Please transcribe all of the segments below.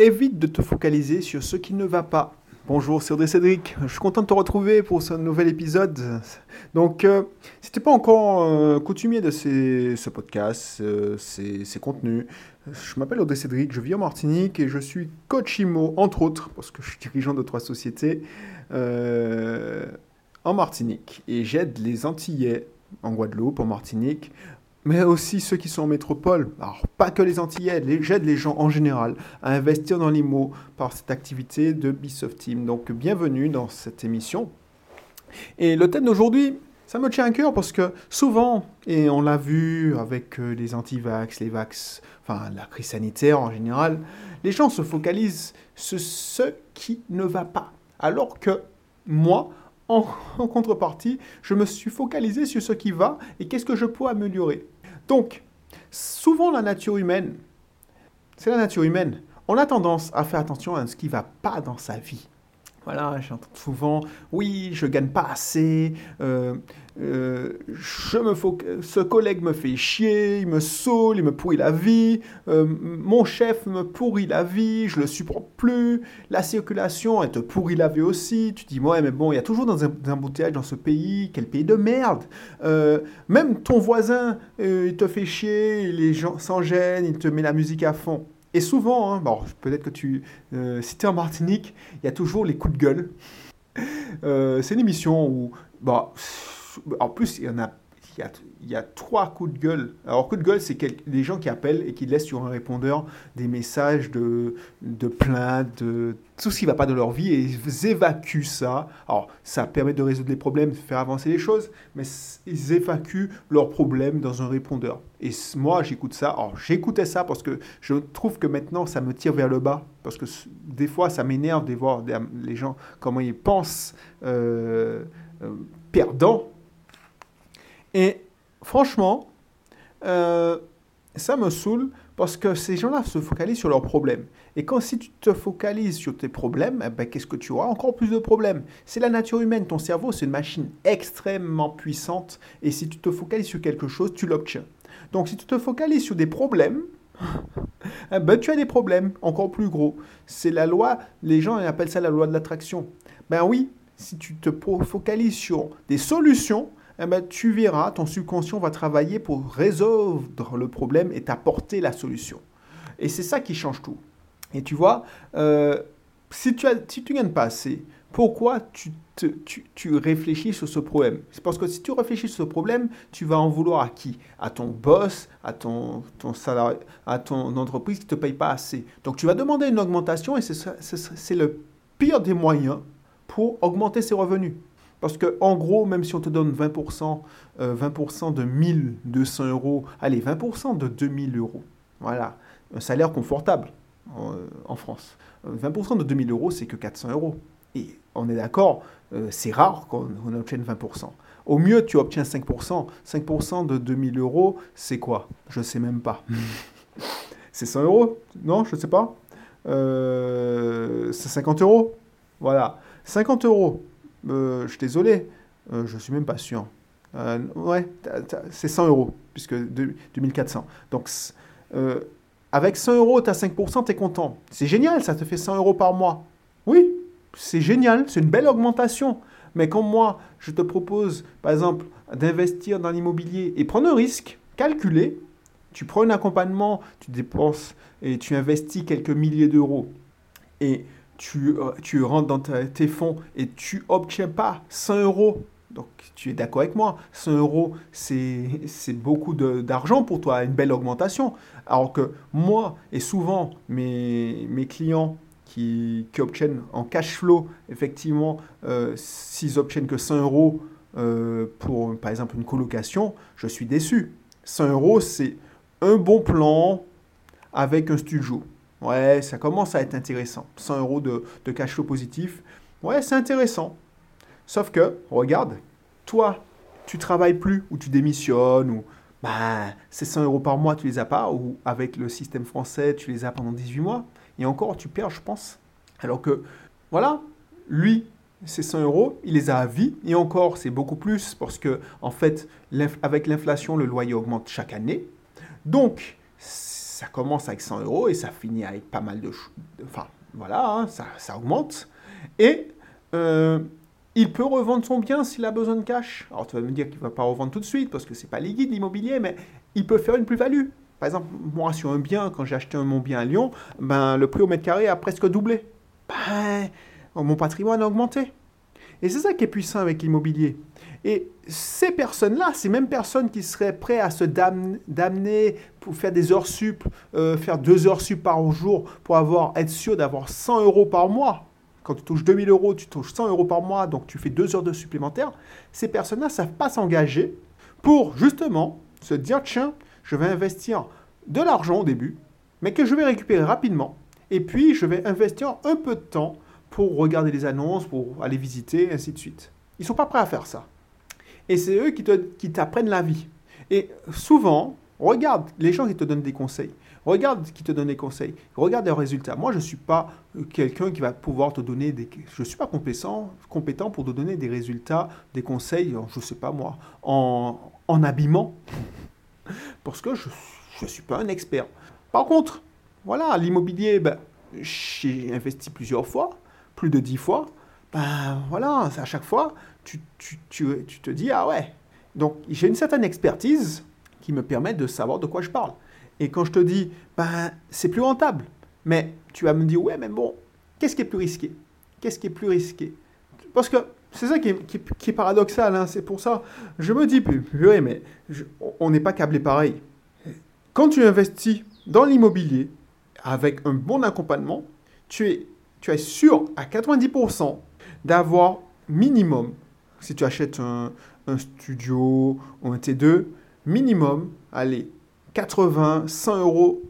évite de te focaliser sur ce qui ne va pas. Bonjour, c'est Audrey Cédric. Je suis content de te retrouver pour ce nouvel épisode. Donc, euh, si tu n'es pas encore euh, coutumier de ce podcast, euh, ces, ces, contenus, je m'appelle Audrey Cédric, je vis en Martinique et je suis coach IMO, entre autres, parce que je suis dirigeant de trois sociétés en Martinique. Et j'aide les Antillais en Guadeloupe, en Martinique, mais aussi ceux qui sont en métropole. Alors, pas que les Antillais, j'aide les gens en général à investir dans l'IMO par cette activité de Bisoft Team. Donc, bienvenue dans cette émission. Et le thème d'aujourd'hui, ça me tient à cœur parce que souvent, et on l'a vu avec euh, les anti-vax, les vax, enfin la crise sanitaire en général, les gens se focalisent sur ce qui ne va pas. Alors que moi, en, contrepartie, je me suis focalisé sur ce qui va et qu'est-ce que je peux améliorer. Donc, souvent la nature humaine, c'est la nature humaine. On a tendance à faire attention à ce qui ne va pas dans sa vie. Voilà, j'entends souvent, oui, je gagne pas assez, euh, euh, je me ce collègue me fait chier, il me saoule, il me pourrit la vie, euh, mon chef me pourrit la vie, je le supporte plus, la circulation, elle te pourrit la vie aussi, tu dis, ouais, mais bon, il y a toujours dans un, embouteillage dans ce pays, quel pays de merde. même ton voisin, il te fait chier, les gens s'en gênent, il te met la musique à fond. Et souvent, hein, bon, peut-être que tu... Euh, si tu en Martinique, il y a toujours les coups de gueule. Euh, c'est une émission où... Bah, en plus, il y en a il y, a, trois coups de gueule. Alors, coup de gueule, c'est des gens qui appellent et qui laissent sur un répondeur des messages de, de plainte, de tout ce qui ne va pas dans leur vie, et ils évacuent ça. Alors, ça permet de résoudre les problèmes, de faire avancer les choses, mais ils évacuent leurs problèmes dans un répondeur. Et moi, j'écoute ça. Alors, j'écoutais ça parce que je trouve que maintenant, ça me tire vers le bas. Parce que des fois, ça m'énerve de voir les gens, comment ils pensent euh, euh, perdants et franchement, euh, ça me saoule parce que ces gens-là se focalisent sur leurs problèmes. Et quand si tu te focalises sur tes problèmes, eh ben, qu'est-ce que tu auras Encore plus de problèmes? C'est la nature humaine. Ton cerveau, c'est une machine extrêmement puissante. Et si tu te focalises sur quelque chose, tu l'obtiens. Donc si tu te focalises sur des problèmes, eh ben, tu as des problèmes encore plus gros. C'est la loi, les gens appellent ça la loi de l'attraction. Ben oui, si tu te focalises sur des solutions, eh ben, tu verras, ton subconscient va travailler pour résoudre le problème et t'apporter la solution. Et c'est ça qui change tout. Et tu vois, euh, si tu ne gagnes pas assez, pourquoi tu, réfléchis sur ce problème? C'est parce que si tu réfléchis sur ce problème, tu vas en vouloir à qui? À ton boss, à ton, à ton entreprise qui ne te paye pas assez. Donc tu vas demander une augmentation et c'est le pire des moyens pour augmenter ses revenus. Parce que, en gros, même si on te donne 20%, 20 euh, de 1200 euros, allez, 20% de 2000 euros, voilà, un salaire confortable en, France. 20% de 2000 euros, c'est que 400 euros. Et on est d'accord, euh, c'est rare qu'on obtienne 20%. Au mieux, tu obtiens 5%. 5% de 2000 euros, c'est quoi? Je ne sais même pas. c'est 100 euros? Non, je ne sais pas. Euh, c'est 50 euros? Voilà. 50 euros euh, je suis désolé, euh, je suis même pas sûr. Euh, ouais, c'est 100 euros, puisque 2400. Donc, avec 100 euros, tu as 5%, tu es content. C'est génial, ça te fait 100 euros par mois. Oui, c'est génial, c'est une belle augmentation. Mais quand moi, je te propose, par exemple, d'investir dans l'immobilier et prendre un risque calculé, tu prends un accompagnement, tu dépenses et tu investis quelques milliers d'euros. Et tu, euh, tu rentres dans tes fonds et tu obtiens pas 100 euros. Donc, tu es d'accord avec moi, 100 euros, c'est beaucoup d'argent pour toi, une belle augmentation. Alors que moi, et souvent mes, mes clients qui, qui, obtiennent en cash flow, effectivement, euh, s'ils obtiennent que 100 euros euh, pour, par exemple, une colocation, je suis déçu. 100 euros, c'est un bon plan avec un studio. Ouais, ça commence à être intéressant. 100 euros de, cash flow positif. Ouais, c'est intéressant. Sauf que, regarde, toi, tu travailles plus ou tu démissionnes ou bah, ces 100 euros par mois, tu les as pas ou avec le système français, tu les as pendant 18 mois. Et encore, tu perds, je pense. Alors que, voilà, lui, ces 100 euros, il les a à vie. Et encore, c'est beaucoup plus parce que, en fait, avec l'inflation, le loyer augmente chaque année. Donc, ça commence avec 100 euros et ça finit avec pas mal de, enfin voilà, hein, ça, augmente. Et euh, il peut revendre son bien s'il a besoin de cash. Alors tu vas me dire qu'il ne va pas revendre tout de suite parce que c'est pas liquide l'immobilier, mais il peut faire une plus-value. Par exemple, moi sur un bien, quand j'ai acheté mon bien à Lyon, ben, le prix au mètre carré a presque doublé. Ben, mon patrimoine a augmenté. Et c'est ça qui est puissant avec l'immobilier. Et ces personnes-là, ces mêmes personnes qui seraient prêtes à se damner pour faire des heures sup, euh, faire deux heures sup par jour pour avoir, être sûr d'avoir 100 euros par mois. Quand tu touches 2000 euros, tu touches 100 euros par mois, donc tu fais deux heures de supplémentaire. Ces personnes-là ne savent pas s'engager pour justement se dire, tiens, je vais investir de l'argent au début, mais que je vais récupérer rapidement. Et puis, je vais investir un peu de temps pour regarder les annonces, pour aller visiter, ainsi de suite. Ils ne sont pas prêts à faire ça. Et c'est eux qui t'apprennent la vie. Et souvent, regarde les gens qui te donnent des conseils. Regarde qui te donne des conseils. Regarde les résultats. Moi, je ne suis pas quelqu'un qui va pouvoir te donner des... Je ne suis pas compétent, compétent pour te donner des résultats, des conseils, je ne sais pas moi, en, en habillement. Parce que je ne suis pas un expert. Par contre, voilà, l'immobilier, ben, j'ai investi plusieurs fois, plus de dix fois. Ben voilà, à chaque fois, tu, tu, tu, tu te dis, ah ouais. Donc j'ai une certaine expertise qui me permet de savoir de quoi je parle. Et quand je te dis, ben, c'est plus rentable, mais tu vas me dire, ouais, mais bon, qu'est-ce qui est plus risqué? Qu'est-ce qui est plus risqué? Parce que c'est ça qui est, paradoxal, hein, c'est pour ça. Je me dis, oui, mais on n'est pas câblé pareil. Quand tu investis dans l'immobilier avec un bon accompagnement, tu es, tu es sûr à 90% d'avoir minimum, si tu achètes un, studio ou un T2, minimum, allez, 80, 100 euros,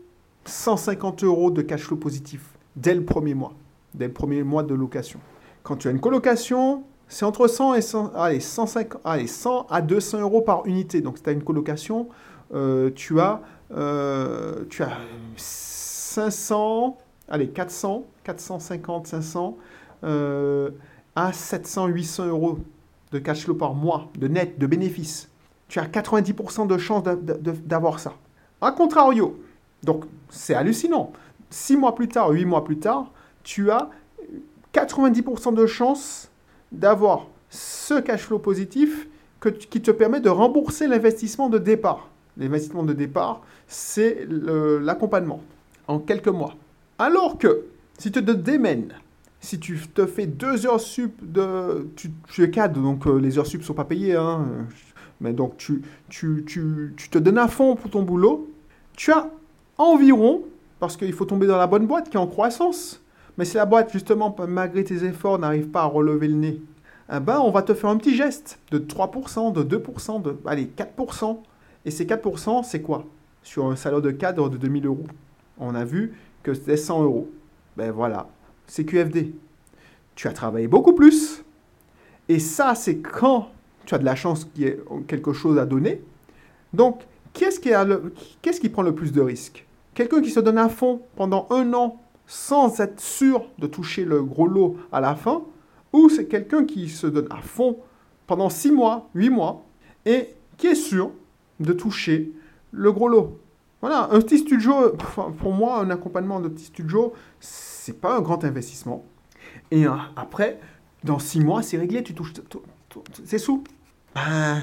150 euros de cash flow positif dès le premier mois, dès le premier mois de location. Quand tu as une colocation, c'est entre 100 et 100, allez, 150, allez, 100 à 200 euros par unité. Donc, si tu as une colocation, euh, tu, as, euh, tu as 500, allez, 400, 450, 500 euh, à 700, 800 euros de cash flow par mois, de net, de bénéfices. Tu as 90% de chance d'avoir ça. A contrario, donc c'est hallucinant. Six mois plus tard, huit mois plus tard, tu as 90% de chances d'avoir ce cash flow positif qui te permet de rembourser l'investissement de départ. L'investissement de départ, c'est l'accompagnement en quelques mois. Alors que si tu te démènes, si tu te fais deux heures sup de... Tu, es cadre, donc euh, les heures sup ne sont pas payées. Hein, mais donc tu, tu, tu, tu te donnes à fond pour ton boulot, tu as environ, parce qu'il faut tomber dans la bonne boîte qui est en croissance, mais si la boîte, justement, malgré tes efforts, n'arrive pas à relever le nez, eh ben, on va te faire un petit geste de 3%, de 2%, de allez, 4%. Et ces 4%, c'est quoi? Sur un salaire de cadre de 2000 euros. On a vu que c'était 100 euros. Ben voilà, c'est QFD. Tu as travaillé beaucoup plus. Et ça, c'est quand tu as de la chance qu'il y ait quelque chose à donner. Donc, qu'est-ce qui, qui prend le plus de risques? Quelqu'un qui se donne à fond pendant un an sans être sûr de toucher le gros lot à la fin, ou c'est quelqu'un qui se donne à fond pendant six mois, huit mois, et qui est sûr de toucher le gros lot? Voilà, un petit studio, pour moi, un accompagnement de petit studio, c'est pas un grand investissement. Et euh, après, dans six mois, c'est réglé, tu touches, c'est sous. Ben,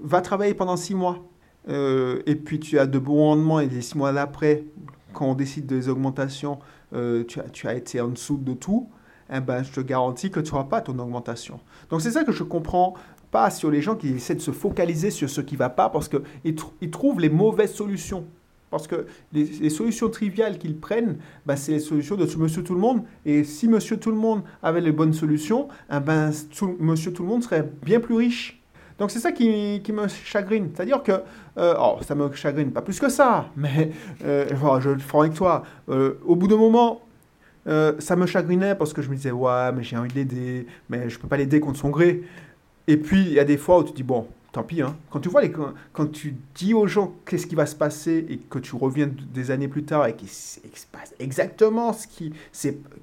va travailler pendant six mois. Euh, et puis tu as de bons rendements et les six mois d'après, quand on décide des augmentations, euh, tu, as, tu, as, été en dessous de tout, eh ben, je te garantis que tu n'auras pas ton augmentation. Donc c'est ça que je comprends pas sur les gens qui essaient de se focaliser sur ce qui ne va pas parce qu'ils ils trouvent les mauvaises solutions. Parce que les, solutions triviales qu'ils prennent, ben, c'est les solutions de Monsieur Tout le Monde. Et si Monsieur Tout le Monde avait les bonnes solutions, eh ben, Monsieur Tout le Monde serait bien plus riche. Donc c'est ça qui, me chagrine. C'est-à-dire que, euh, oh, ça me chagrine pas plus que ça, mais euh, je le ferai avec toi. Euh, au bout d'un moment, ça me chagrinait parce que je me disais, ouais, mais j'ai envie de l'aider, mais je peux pas l'aider contre son gré. Et puis il y a des fois où tu dis, bon, tant pis. Hein. Quand tu vois les, quand tu dis aux gens qu'est-ce qui va se passer et que tu reviens des années plus tard et qu'il se passe exactement ce qui,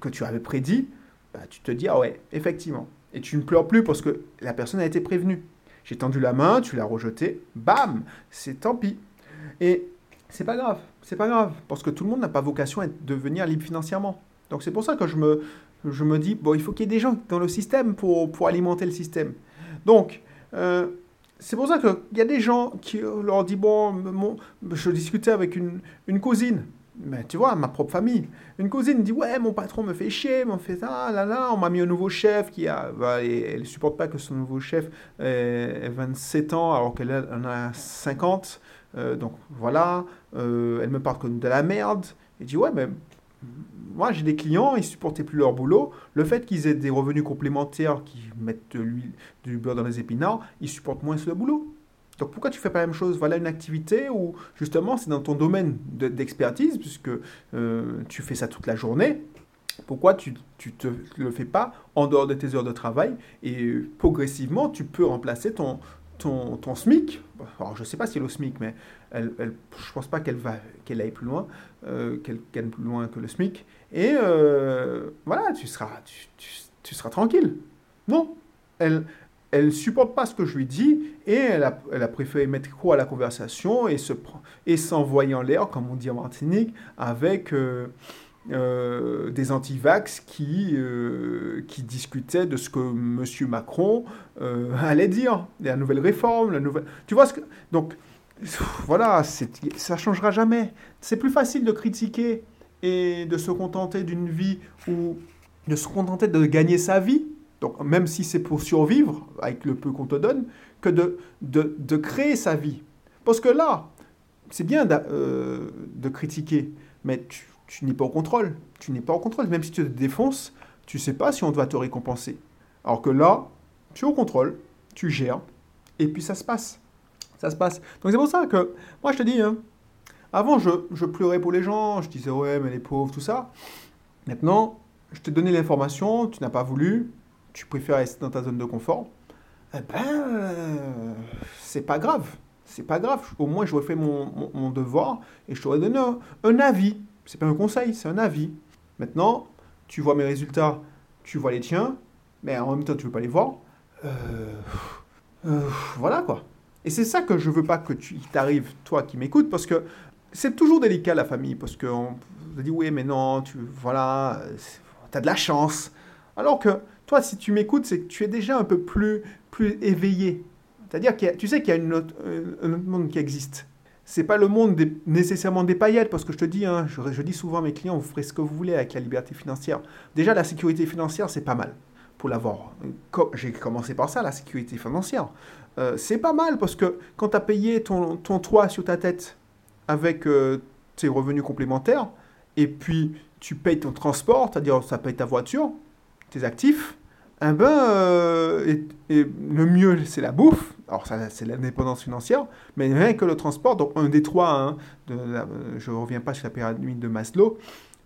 que tu avais prédit, bah, tu te dis, ah ouais, effectivement. Et tu ne pleures plus parce que la personne a été prévenue. J'ai tendu la main, tu l'as rejeté, bam, c'est tant pis. Et c'est pas grave, c'est pas grave, parce que tout le monde n'a pas vocation à devenir libre financièrement. Donc c'est pour ça que je me, je me dis, bon, il faut qu'il y ait des gens dans le système pour, pour alimenter le système. Donc, euh, c'est pour ça qu'il y a des gens qui leur disent, bon, je discutais avec une, une cousine, mais tu vois, ma propre famille. Une cousine dit Ouais, mon patron me fait chier, m'en fait ça, là, là. On m'a mis un nouveau chef qui a. Bah, elle ne supporte pas que son nouveau chef ait 27 ans alors qu'elle en a 50. Euh, donc voilà. Euh, elle me parle comme de la merde. Et dit Ouais, mais moi j'ai des clients, ils supportaient plus leur boulot. Le fait qu'ils aient des revenus complémentaires qui mettent du beurre dans les épinards, ils supportent moins ce boulot. Donc pourquoi tu fais pas la même chose? Voilà une activité où justement c'est dans ton domaine d'expertise, puisque euh, tu fais ça toute la journée. Pourquoi tu ne le fais pas en dehors de tes heures de travail? Et progressivement tu peux remplacer ton, ton, ton SMIC. Alors je ne sais pas si elle est au SMIC, mais elle, elle, je ne pense pas qu'elle va aille plus loin, euh, qu'elle gagne plus loin que le SMIC. Et euh, voilà, tu seras, tu, tu, seras tranquille. Non, elle, elle supporte pas ce que je lui dis et elle a, elle a préféré mettre quoi à la conversation et, se, et s'envoyer en l'air, comme on dit en Martinique, avec euh, euh, des antivax qui, euh, qui discutaient de ce que M. Macron allait dire, la nouvelle réforme, la nouvelle... Tu vois ce que... Donc, voilà, ça changera jamais. C'est plus facile de critiquer et de se contenter d'une vie ou de se contenter de gagner sa vie donc même si c'est pour survivre, avec le peu qu'on te donne, que de, de, créer sa vie. Parce que là, c'est bien euh, de critiquer, mais tu, n'es pas au contrôle. Tu n'es pas au contrôle. Même si tu te défonces, tu ne sais pas si on doit te récompenser. Alors que là, tu es au contrôle, tu gères, et puis ça se passe. Ça se passe. Donc c'est pour ça que, moi je te dis, hein, avant je, pleurais pour les gens, je disais ouais mais les pauvres, tout ça. Maintenant, je t'ai donné l'information, tu n'as pas voulu, tu préfères rester dans ta zone de confort, eh ben, c'est pas grave. C'est pas grave. Au moins, j'aurais fait mon, devoir et je t'aurais donné un avis. C'est pas un conseil, c'est un avis. Maintenant, tu vois mes résultats, tu vois les tiens, mais en même temps, tu veux pas les voir. Euh, euh, voilà quoi. Et c'est ça que je veux pas que tu t'arrives, toi qui m'écoutes, parce que c'est toujours délicat la famille, parce qu'on dit oui, mais non, tu voilà, tu as de la chance. Alors que toi, si tu m'écoutes, c'est que tu es déjà un peu plus, plus éveillé. C'est-à-dire que tu sais qu'il y a une euh, un autre monde qui existe. C'est pas le monde nécessairement des paillettes, parce que je te dis, hein, je, dis souvent à mes clients, vous ferez ce que vous voulez avec la liberté financière. Déjà, la sécurité financière, c'est pas mal pour l'avoir. J'ai commencé par ça, la sécurité financière. Euh, c'est pas mal parce que quand tu as payé ton, ton, toit sur ta tête avec euh, tes revenus complémentaires, et puis tu payes ton transport, c'est-à-dire ça paye ta voiture, tes actifs, eh ben, euh, et, le mieux, c'est la bouffe. Alors, ça, c'est l'indépendance financière, mais rien que le transport, donc un des trois, hein, je ne reviens pas sur la pyramide de Maslow,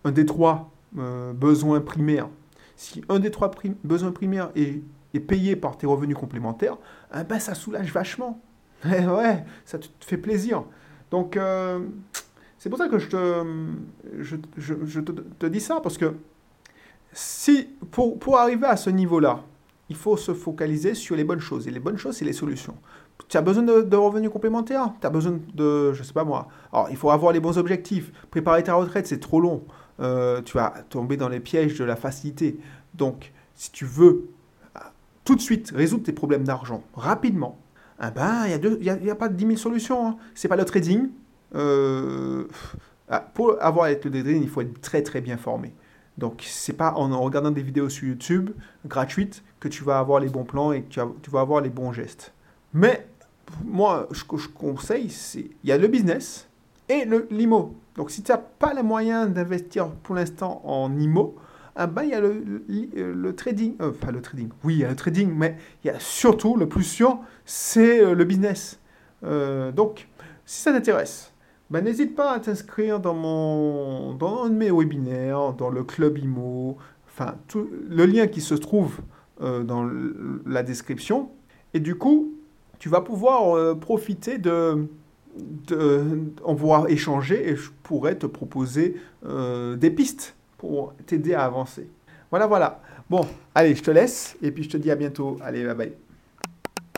un des trois euh, besoins primaires, si un des trois besoins primaires est, est, payé par tes revenus complémentaires, eh ben, ça soulage vachement. ouais, ça te, fait plaisir. Donc, euh, c'est pour ça que je te, je, je, te dis ça, parce que si, pour, pour arriver à ce niveau-là, il faut se focaliser sur les bonnes choses. Et les bonnes choses, c'est les solutions. Tu as besoin de, revenus complémentaires? Tu as besoin de, je sais pas moi. Alors, il faut avoir les bons objectifs. Préparer ta retraite, c'est trop long. Euh, tu vas tomber dans les pièges de la facilité. Donc, si tu veux euh, tout de suite résoudre tes problèmes d'argent rapidement, eh ben, il n'y a, y a, pas de 10 000 solutions. Hein. Ce n'est pas le trading. Euh, ah, pour avoir le trading, il faut être très très bien formé. Donc, c'est pas en regardant des vidéos sur YouTube gratuites que tu vas avoir les bons plans et que tu vas, avoir les bons gestes. Mais moi, ce que je conseille, c'est il y a le business et l'IMO. Donc, si tu n'as pas les moyens d'investir pour l'instant en IMO, ah ben, il y a le, le, trading. Euh, enfin, le trading. Oui, il y a le trading, mais il y a surtout, le plus sûr, c'est euh, le business. Euh, donc, si ça t'intéresse, ben, n'hésite pas à t'inscrire dans, mon, dans un de mes webinaires, dans le club IMO, enfin, tout, le lien qui se trouve euh, dans la description. Et du coup, tu vas pouvoir euh, profiter de, de, échanger et je pourrais te proposer euh, des pistes pour t'aider à avancer. Voilà, voilà. Bon, allez, je te laisse et puis je te dis à bientôt. Allez, bye bye.